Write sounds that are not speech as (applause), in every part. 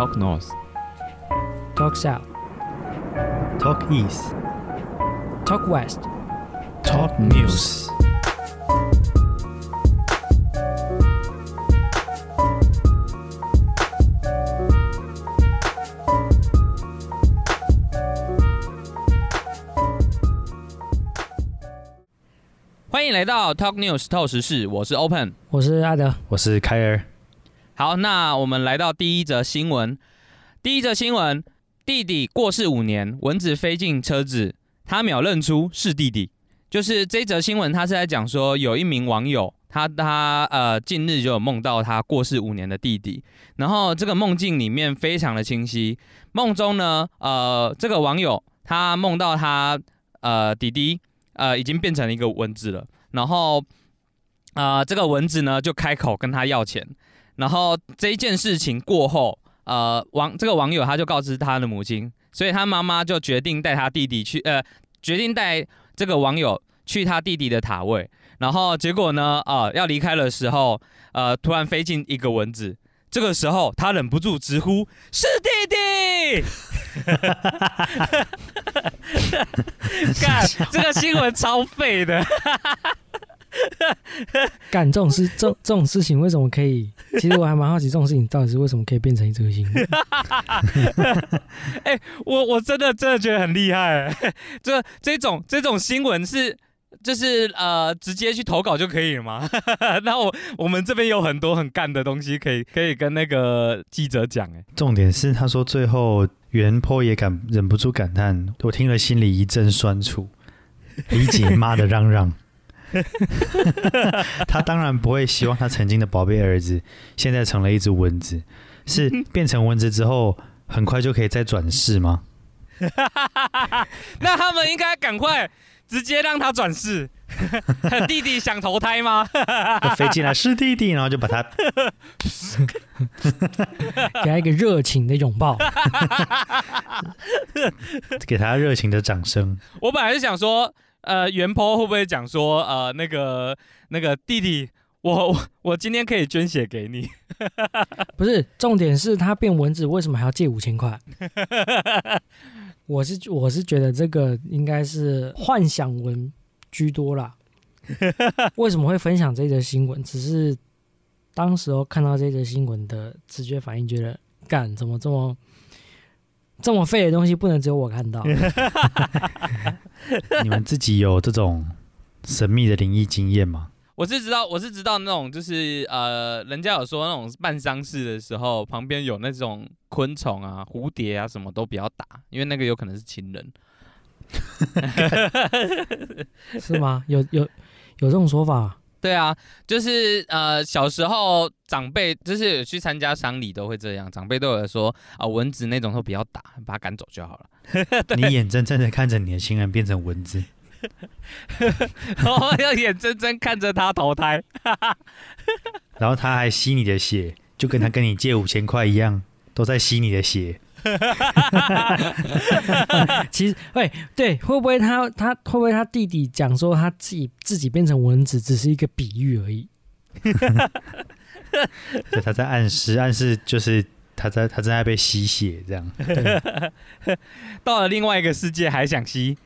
Talk North, Talk South, Talk East, Talk West。Talk News。欢迎来到 Talk News 透时事，我是 Open。我是阿德，我是凯尔。好，那我们来到第一则新闻。第一则新闻：弟弟过世五年，蚊子飞进车子，他秒认出是弟弟。就是这则新闻，他是在讲说，有一名网友，他他呃近日就有梦到他过世五年的弟弟，然后这个梦境里面非常的清晰。梦中呢，呃，这个网友他梦到他呃弟弟呃已经变成了一个蚊子了，然后呃这个蚊子呢就开口跟他要钱。然后这一件事情过后，呃，网这个网友他就告知他的母亲，所以他妈妈就决定带他弟弟去，呃，决定带这个网友去他弟弟的塔位。然后结果呢，呃，要离开的时候，呃，突然飞进一个蚊子。这个时候，他忍不住直呼：“是弟弟！” (laughs) (laughs) (laughs) 干，这个新闻超废的。(laughs) 干这种事，这这种事情为什么可以？其实我还蛮好奇，这种事情到底是为什么可以变成这个新闻？(laughs) 哎、我我真的真的觉得很厉害，(laughs) 这这种这种新闻是就是呃直接去投稿就可以了吗？那我我们这边有很多很干的东西可以可以跟那个记者讲，哎，重点是，他说最后袁坡也感忍不住感叹，我听了心里一阵酸楚，理解妈的嚷嚷。(laughs) 他当然不会希望他曾经的宝贝儿子现在成了一只蚊子，是 (laughs) 变成蚊子之后很快就可以再转世吗？(laughs) 那他们应该赶快直接让他转世。弟弟想投胎吗？飞进来是弟弟，然后就把他给他一个热情的拥抱。给他热情的掌声。我本来是想说，呃，袁坡会不会讲说，呃，那个那个弟弟，我我我今天可以捐血给你。(laughs) 不是，重点是他变蚊子，为什么还要借五千块？我是我是觉得这个应该是幻想文居多啦。为什么会分享这则新闻？只是当时候看到这则新闻的直觉反应，觉得干怎么这么这么废的东西，不能只有我看到。(laughs) 你们自己有这种神秘的灵异经验吗？我是知道，我是知道那种就是呃，人家有说那种办丧事的时候，旁边有那种昆虫啊、蝴蝶啊，什么都不要打，因为那个有可能是亲人。(laughs) 是吗？有有有这种说法？对啊，就是呃，小时候长辈就是有去参加丧礼都会这样，长辈都有说啊，蚊子那种都不要打，把它赶走就好了。(laughs) 你眼睁睁的看着你的亲人变成蚊子，然 (laughs) 后要眼睁睁看着他投胎。(laughs) 然后他还吸你的血，就跟他跟你借五千块一样，都在吸你的血。(laughs) 其实，喂，对，会不会他他会不会他弟弟讲说他自己自己变成蚊子，只是一个比喻而已？(laughs) 对，他在暗示，暗示就是他在他正在被吸血这样。(laughs) 到了另外一个世界还想吸，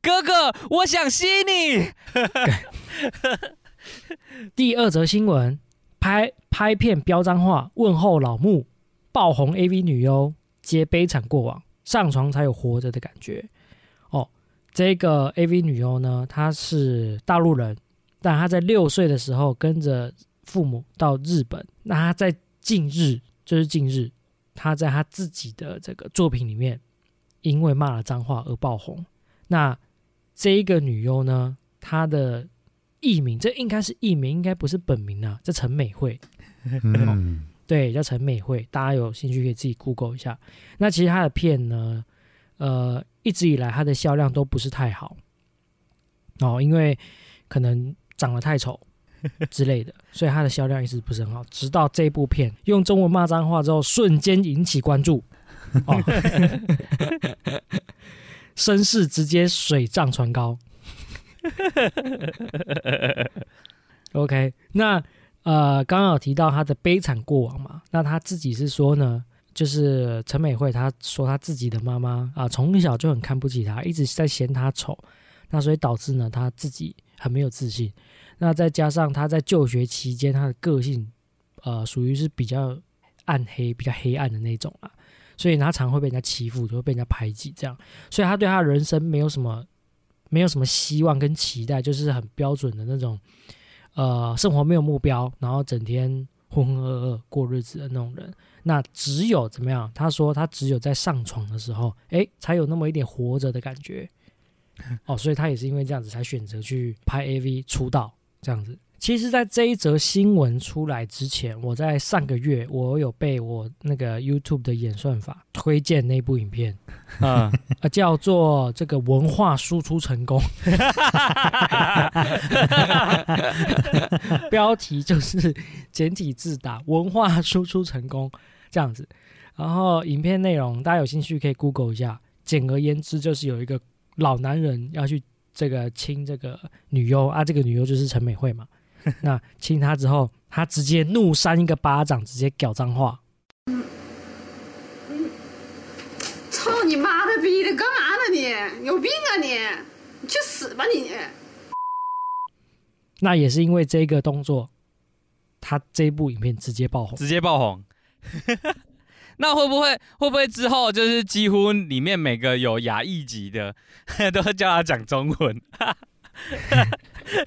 哥哥，我想吸你。第二则新闻：拍拍片飙脏话，问候老木，爆红 AV 女优接悲惨过往，上床才有活着的感觉。哦，这个 AV 女优呢，她是大陆人，但她在六岁的时候跟着父母到日本。那她在近日，就是近日，她在她自己的这个作品里面，因为骂了脏话而爆红。那这一个女优呢，她的艺名，这应该是艺名，应该不是本名啊，这陈美惠，嗯，对，叫陈美惠，大家有兴趣可以自己 Google 一下。那其实她的片呢，呃，一直以来她的销量都不是太好，哦，因为可能长得太丑之类的，(laughs) 所以她的销量一直不是很好。直到这部片用中文骂脏话之后，瞬间引起关注，哦，(laughs) (laughs) 声势直接水涨船高。(laughs) OK，那呃，刚刚有提到他的悲惨过往嘛，那他自己是说呢，就是陈美惠，她说她自己的妈妈啊，从小就很看不起她，一直在嫌她丑，那所以导致呢，她自己很没有自信。那再加上她在就学期间，她的个性呃，属于是比较暗黑、比较黑暗的那种啊，所以她常会被人家欺负，就会被人家排挤这样，所以她对她人生没有什么没有什么希望跟期待，就是很标准的那种。呃，生活没有目标，然后整天浑浑噩噩过日子的那种人，那只有怎么样？他说他只有在上床的时候，哎，才有那么一点活着的感觉。哦，所以他也是因为这样子才选择去拍 AV 出道这样子。其实，在这一则新闻出来之前，我在上个月我有被我那个 YouTube 的演算法推荐那部影片，啊，(laughs) 叫做这个文化输出成功，(laughs) 标题就是简体字打文化输出成功这样子，然后影片内容大家有兴趣可以 Google 一下。简而言之，就是有一个老男人要去这个亲这个女优啊，这个女优就是陈美惠嘛。(laughs) 那亲他之后，他直接怒扇一个巴掌，直接屌脏话。操你妈的逼的，干嘛呢你？有病啊你！你去死吧你！那也是因为这个动作，他这部影片直接爆红，直接爆红。(laughs) 那会不会会不会之后就是几乎里面每个有亚裔级的 (laughs) 都会叫他讲中文？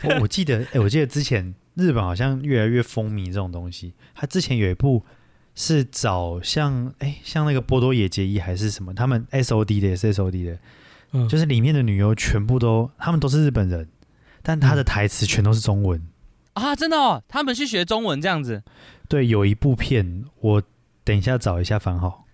我我记得，哎，我记得之前日本好像越来越风靡这种东西。他之前有一部是找像，哎，像那个波多野结衣还是什么，他们 S O D 的也是 S O D 的，嗯，就是里面的女优全部都，他们都是日本人，但他的台词全都是中文啊，真的哦，他们去学中文这样子。对，有一部片，我等一下找一下番号。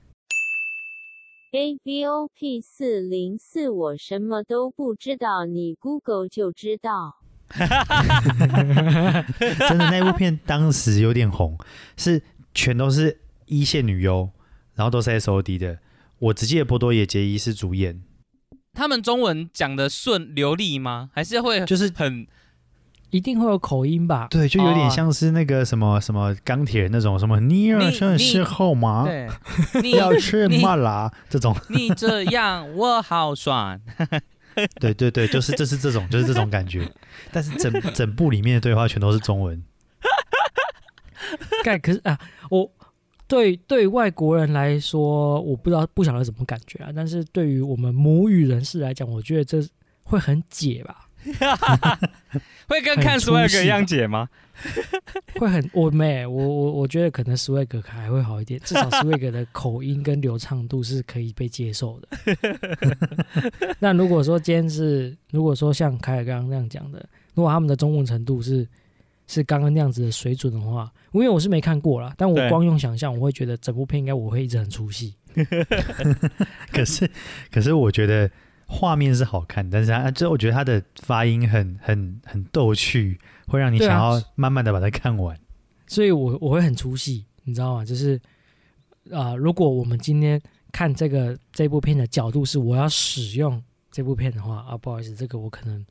A V O P 四零四，我什么都不知道，你 Google 就知道。(laughs) 真的，那部片当时有点红，是全都是一线女优，然后都是 S O D 的。我只记得波多野结衣是主演。他们中文讲的顺流利吗？还是会就是很？一定会有口音吧？对，就有点像是那个什么什么钢铁人那种什么，你要吃事后吗？对，(laughs) 你要吃麻辣这种。你这样我好爽。(laughs) 对对对，就是这是这种，就是这种感觉。但是整整部里面的对话全都是中文。(laughs) 盖可是啊，我对对外国人来说，我不知道不晓得什么感觉啊。但是对于我们母语人士来讲，我觉得这会很解吧。(laughs) 会跟看 Swag 一样解吗？(laughs) 会很我没我我我觉得可能 Swag 还会好一点，至少 (laughs) Swag 的口音跟流畅度是可以被接受的。那如果说今天是如果说像凯尔刚刚那样讲的，如果他们的中文程度是是刚刚那样子的水准的话，因为我是没看过啦，但我光用想象，我会觉得整部片应该我会一直很出戏。可是可是我觉得。画面是好看，但是他这我觉得他的发音很很很逗趣，会让你想要慢慢的把它看完。所以，我我会很出戏，你知道吗？就是啊，如果我们今天看这个这部片的角度是我要使用这部片的话啊，不好意思，这个我可能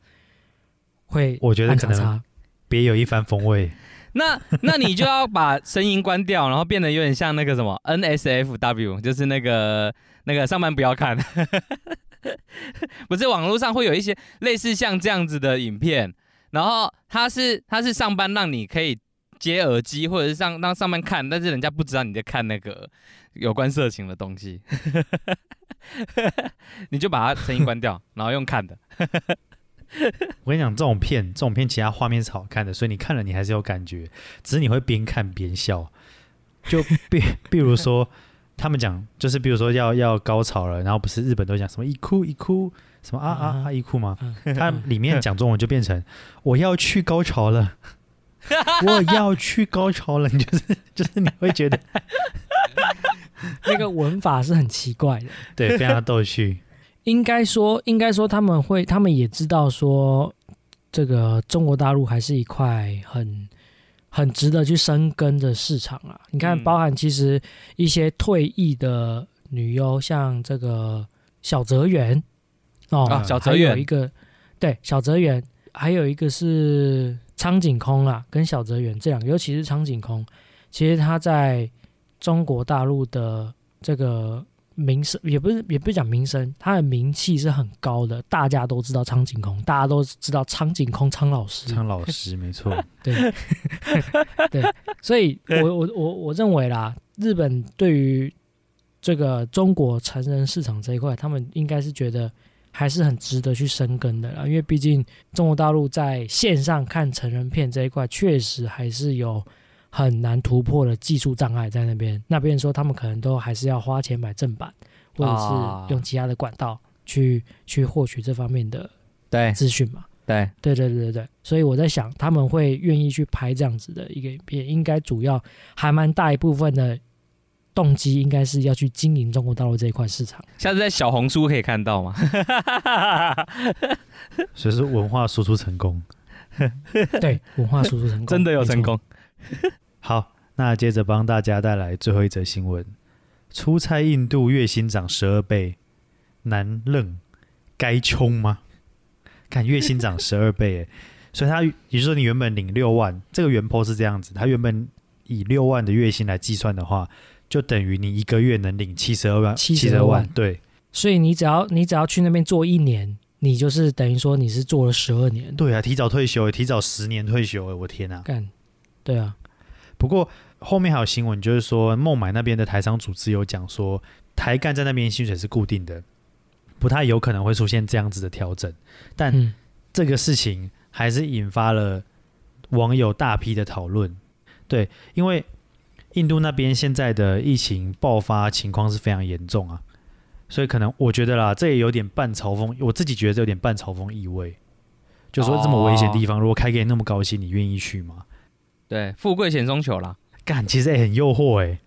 会我觉得可能别有一番风味。那那你就要把声音关掉，然后变得有点像那个什么 NSFW，就是那个那个上班不要看。(laughs) 不是网络上会有一些类似像这样子的影片，然后他是他是上班让你可以接耳机或者是上让上班看，但是人家不知道你在看那个有关色情的东西，(laughs) 你就把它声音关掉，然后用看的。(laughs) 我跟你讲，这种片这种片其他画面是好看的，所以你看了你还是有感觉，只是你会边看边笑，就比比如说。他们讲就是，比如说要要高潮了，然后不是日本都讲什么一哭一哭，什么啊啊啊一哭吗？(laughs) 他里面讲中文就变成我要去高潮了，我要去高潮了，(laughs) (laughs) 你就是就是你会觉得那个文法是很奇怪的，对，非常逗趣。应该说，应该说他们会，他们也知道说，这个中国大陆还是一块很。很值得去深耕的市场啊！你看，包含其实一些退役的女优，像这个小泽圆哦，小泽圆有一个对小泽圆，还有一个是苍井空啊跟小泽圆这两个，尤其是苍井空，其实他在中国大陆的这个名声也不是也不是讲名声，他的名气是很高的，大家都知道苍井空，大家都知道苍井空苍老师，苍老师 (laughs) 没错，对。(laughs) 对，所以我我我我认为啦，日本对于这个中国成人市场这一块，他们应该是觉得还是很值得去深耕的啦，因为毕竟中国大陆在线上看成人片这一块，确实还是有很难突破的技术障碍在那边。那边说他们可能都还是要花钱买正版，或者啊是用其他的管道去去获取这方面的对资讯嘛。对，对对对对对，所以我在想，他们会愿意去拍这样子的一个影片，应该主要还蛮大一部分的动机，应该是要去经营中国大陆这一块市场。下次在小红书可以看到吗？所以是文化输出成功。(laughs) 对，文化输出成功，真的有成。功。好，那接着帮大家带来最后一则新闻：出差印度月薪涨十二倍，难认该冲吗？看月薪涨十二倍，哎，(laughs) 所以他也就是说你原本领六万，这个原 po 是这样子，他原本以六万的月薪来计算的话，就等于你一个月能领七十二万，72 72万。对，所以你只要你只要去那边做一年，你就是等于说你是做了十二年。对啊，提早退休，提早十年退休，哎，我天哪、干，对啊，不过后面还有新闻，就是说孟买那边的台商组织有讲说，台干在那边薪水是固定的，不太有可能会出现这样子的调整。但嗯，这个事情还是引发了网友大批的讨论。对，因为印度那边现在的疫情爆发情况是非常严重啊，所以可能我觉得啦，这也有点半嘲讽，我自己觉得这有点半嘲讽意味。就说这么危险的地方，如果开给你那么高薪，你愿意去吗？对，富贵险中求啦。干，其实也、很诱惑哎、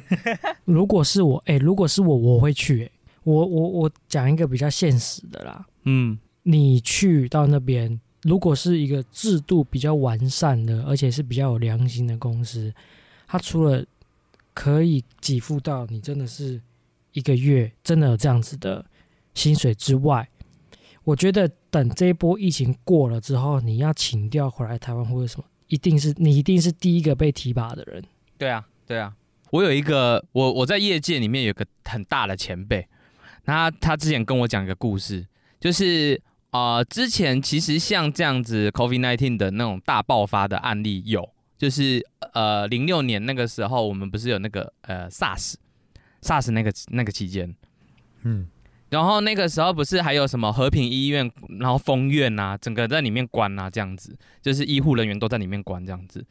(laughs) 如果是我，哎、如果是我，我会去、哎，我我我讲一个比较现实的啦，嗯，你去到那边，如果是一个制度比较完善的，而且是比较有良心的公司，它除了可以给付到你真的是一个月真的有这样子的薪水之外，我觉得等这一波疫情过了之后，你要请调回来台湾或者什么，一定是你一定是第一个被提拔的人。对啊，对啊。我有一个，我我在业界里面有个很大的前辈，他他之前跟我讲一个故事，就是呃，之前其实像这样子 COVID nineteen 的那种大爆发的案例有，就是呃零六年那个时候，我们不是有那个呃 SARS SARS 那个那个期间，嗯，然后那个时候不是还有什么和平医院，然后封院啊，整个在里面关啊，这样子，就是医护人员都在里面关这样子。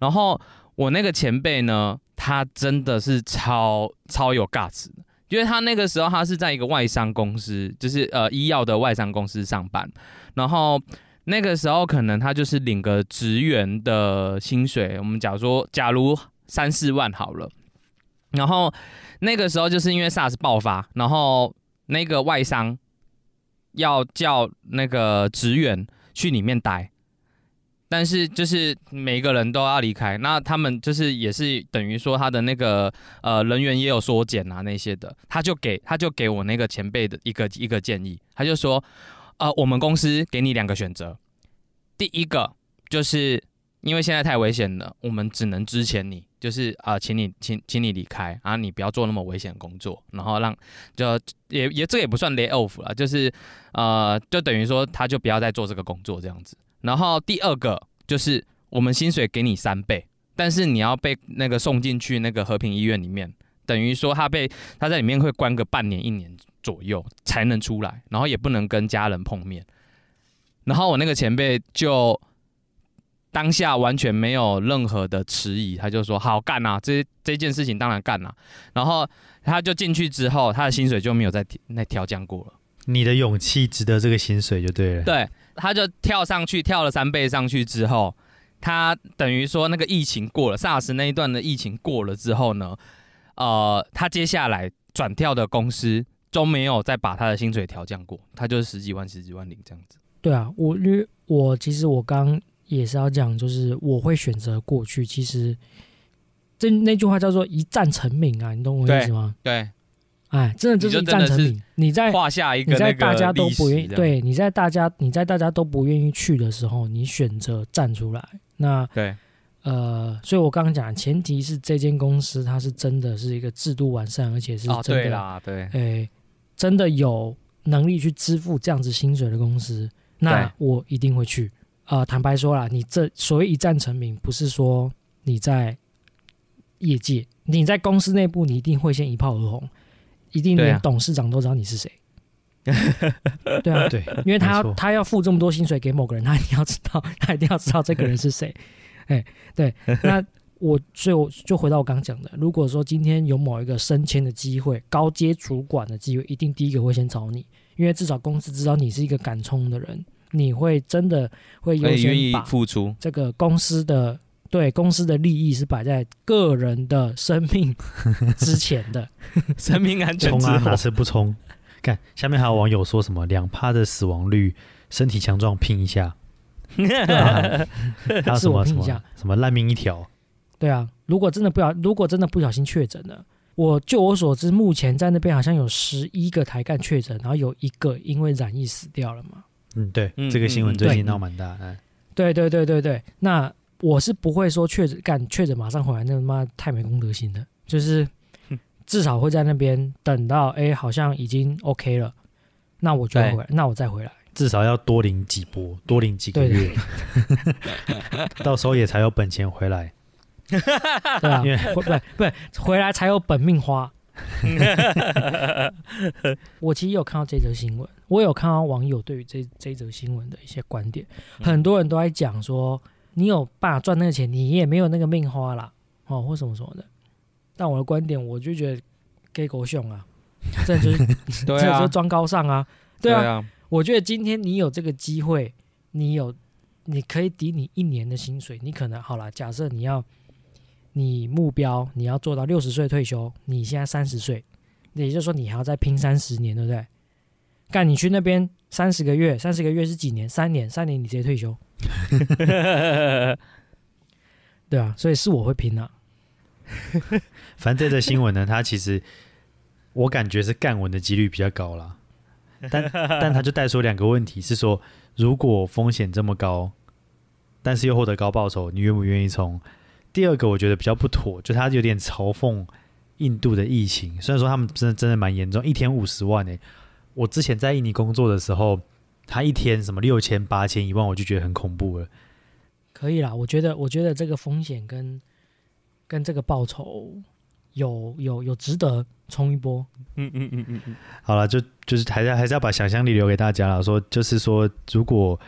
然后我那个前辈呢，他真的是超超有 guts，因为他那个时候他是在一个外商公司，就是呃医药的外商公司上班，然后。那个时候可能他就是领个职员的薪水，我们假如说假如三四万好了，然后那个时候就是因为 SARS 爆发，然后那个外商要叫那个职员去里面待，但是就是每个人都要离开，那他们就是也是等于说他的那个呃人员也有缩减啊那些的，他就给他就给我那个前辈的一个一个建议，他就说，呃，我们公司给你两个选择，第一个就是因为现在太危险了，我们只能支遣你，就是啊、请你请请你离开，然后你不要做那么危险工作，然后让就也也这也不算 lay off 了，就是呃就等于说他就不要再做这个工作这样子。然后第二个就是我们薪水给你三倍，但是你要被那个送进去那个和平医院里面，等于说他被他在里面会关个半年一年左右才能出来，然后也不能跟家人碰面。然后我那个前辈就当下完全没有任何的迟疑，他就说好干啊，这这件事情当然干啊。然后他就进去之后，他的薪水就没有再那调降过了。你的勇气值得这个薪水就对了。对，他就跳上去，跳了三倍上去之后，他等于说那个疫情过了，SARS 那一段的疫情过了之后呢，呃，他接下来转跳的公司都没有再把他的薪水调降过，他就是十几万、十几万领这样子。对啊，我因为我其实我刚也是要讲，就是我会选择过去。其实这那句话叫做一战成名啊，你懂我意思吗？对，哎，真的就是一战成名。你在画下一个你在那个大家都不愿意，对，你在大家你在大家都不愿意去的时候，你选择站出来。那对呃，所以我刚刚讲，前提是这间公司它是真的是一个制度完善，而且是哦，真的，对啦，对，哎、真的有能力去支付这样子薪水的公司，那我一定会去。呃，坦白说啦，你这所谓一战成名，不是说你在业界，你在公司内部，你一定会先一炮而红，一定连董事长都知道你是谁。(laughs) 对啊，对，因为他要他要付这么多薪水给某个人，他一定要知道，他一定要知道这个人是谁。哎，对，那我所以我就回到我刚刚讲的，如果说今天有某一个升迁的机会、高阶主管的机会，一定第一个会先找你，因为至少公司知道你是一个敢冲的人，你会真的会优会愿意先把付出，这个公司的对公司的利益是摆在个人的生命之前的。(laughs) 生命安全冲啊，哪，次不冲？看下面还有网友说什么两趴的死亡率，身体强壮拼一下，对啊，还有是什么什么我拼一下什么烂命一条，对啊，如果真的不小，如果真的不小心确诊了，我就我所知，目前在那边好像有十一个台干确诊，然后有一个因为染疫死掉了嘛。嗯，对，嗯这个新闻最近闹蛮大，嗯，对对对对对，那我是不会说确诊干确诊马上回来，那他妈太没公德心了。就是至少会在那边等到哎，好像已经 OK 了，那我就会回来，那我再回来。至少要多领几波，多领几个对月，(laughs) (laughs) 到时候也才有本钱回来。对啊，因为 (laughs) 不不不，回来才有本命花。我其实有看到这则新闻，我有看到网友对于这这则新闻的一些观点，嗯很多人都在讲说，你有办法赚那个钱，你也没有那个命花啦，哦，或什么什么的。但我的观点，我就觉得给狗熊啊，(laughs) 这就是 (laughs) 对啊这就，装高尚啊，对啊，啊，我觉得今天你有这个机会，你有，你可以抵你一年的薪水。你可能好了，假设你要，你目标你要做到六十岁退休，你现在三十岁，也就是说你还要再拼三十年，对不对？干，你去那边三十个月，三十个月是几年？三年，三年你直接退休，(laughs) 对啊，所以是我会拼啊。反正这则新闻呢，它其实我感觉是干文的几率比较高啦，但 (laughs) 但他就带出两个问题，是说如果风险这么高，但是又获得高报酬，你愿不愿意冲？第二个我觉得比较不妥，就他有点嘲讽印度的疫情，虽然说他们真的真的蛮严重，一天五十万诶、我之前在印尼工作的时候，他一天什么六千、八千、一万，我就觉得很恐怖了。可以啦，我觉得，我觉得这个风险跟跟这个报酬有有有值得冲一波。嗯嗯嗯嗯嗯，好了，就就是还是还是要把想象力留给大家了。说就是说，如果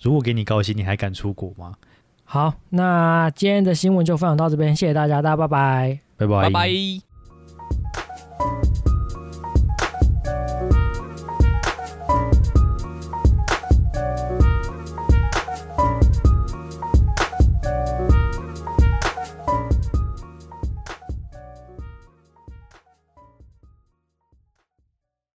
如果给你高薪，你还敢出国吗？好，那今天的新闻就分享到这边，谢谢大家，大家拜拜。拜拜拜拜。